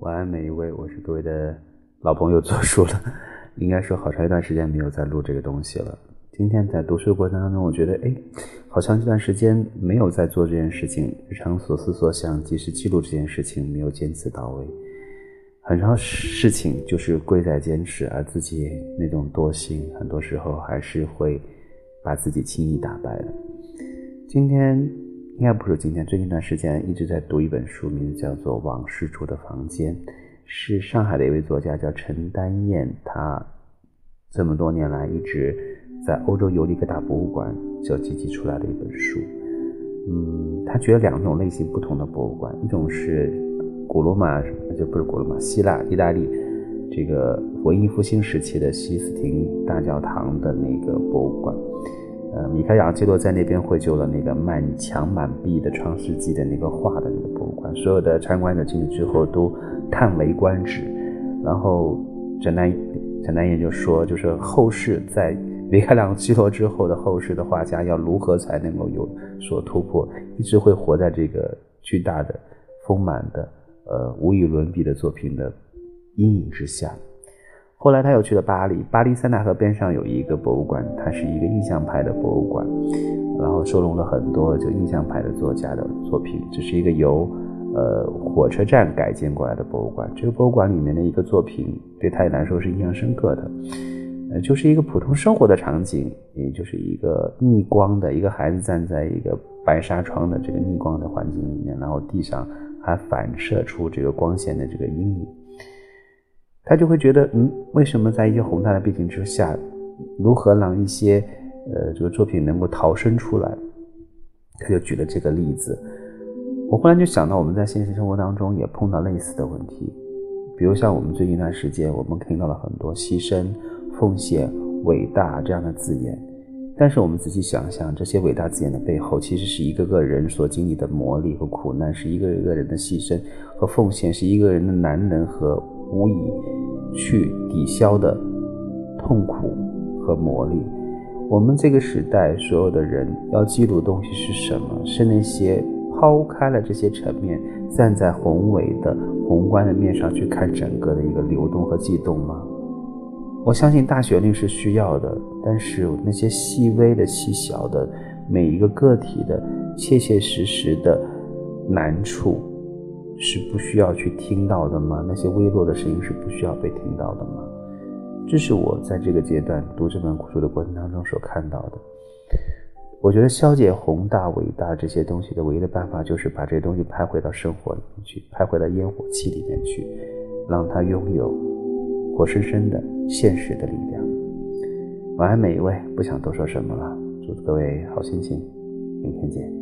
晚安每一位，我是各位的老朋友做书了，应该说好长一段时间没有再录这个东西了。今天在读书过程当中，我觉得哎，好像这段时间没有在做这件事情，日常所思所想及时记录这件事情没有坚持到位，很多事情就是贵在坚持，而自己那种惰性，很多时候还是会把自己轻易打败的。今天。应该不是今天，最近一段时间一直在读一本书，名字叫做《往事住的房间》，是上海的一位作家叫陈丹燕，他这么多年来一直在欧洲游历各大博物馆就集集出来的一本书。嗯，他觉得两种类型不同的博物馆，一种是古罗马，就不是古罗马，希腊、意大利这个文艺复兴时期的西斯廷大教堂的那个博物馆。呃，米开朗基罗在那边绘就了那个满墙满壁的《创世纪》的那个画的那个博物馆，所有的参观者进去之后都叹为观止。然后陈丹陈丹燕就说，就是后世在米开朗基罗之后的后世的画家要如何才能够有所突破，一直会活在这个巨大的、丰满的、呃无与伦比的作品的阴影之下。后来他又去了巴黎，巴黎塞纳河边上有一个博物馆，它是一个印象派的博物馆，然后收容了很多就印象派的作家的作品。这是一个由呃火车站改建过来的博物馆。这个博物馆里面的一个作品对他来说是印象深刻的，呃，就是一个普通生活的场景，也就是一个逆光的一个孩子站在一个白纱窗的这个逆光的环境里面，然后地上还反射出这个光线的这个阴影。他就会觉得，嗯，为什么在一些宏大的背景之下，如何让一些呃这个作品能够逃生出来？他就举了这个例子。我忽然就想到，我们在现实生活当中也碰到类似的问题，比如像我们最近一段时间，我们听到了很多牺牲、奉献、伟大这样的字眼，但是我们仔细想想，这些伟大字眼的背后，其实是一个个人所经历的磨砺和苦难，是一个一个人的牺牲和奉献，是一个人的难能和。无以去抵消的痛苦和磨砺。我们这个时代所有的人要记录的东西是什么？是那些抛开了这些层面，站在宏伟的宏观的面上去看整个的一个流动和悸动吗？我相信大旋律是需要的，但是那些细微的、细小的每一个个体的切切实实的难处。是不需要去听到的吗？那些微弱的声音是不需要被听到的吗？这是我在这个阶段读这本书的过程当中所看到的。我觉得消解宏大伟大这些东西的唯一的办法，就是把这些东西拍回到生活里面去，拍回到烟火气里面去，让它拥有活生生的现实的力量。晚安，每一位，不想多说什么了，祝各位好心情，明天见。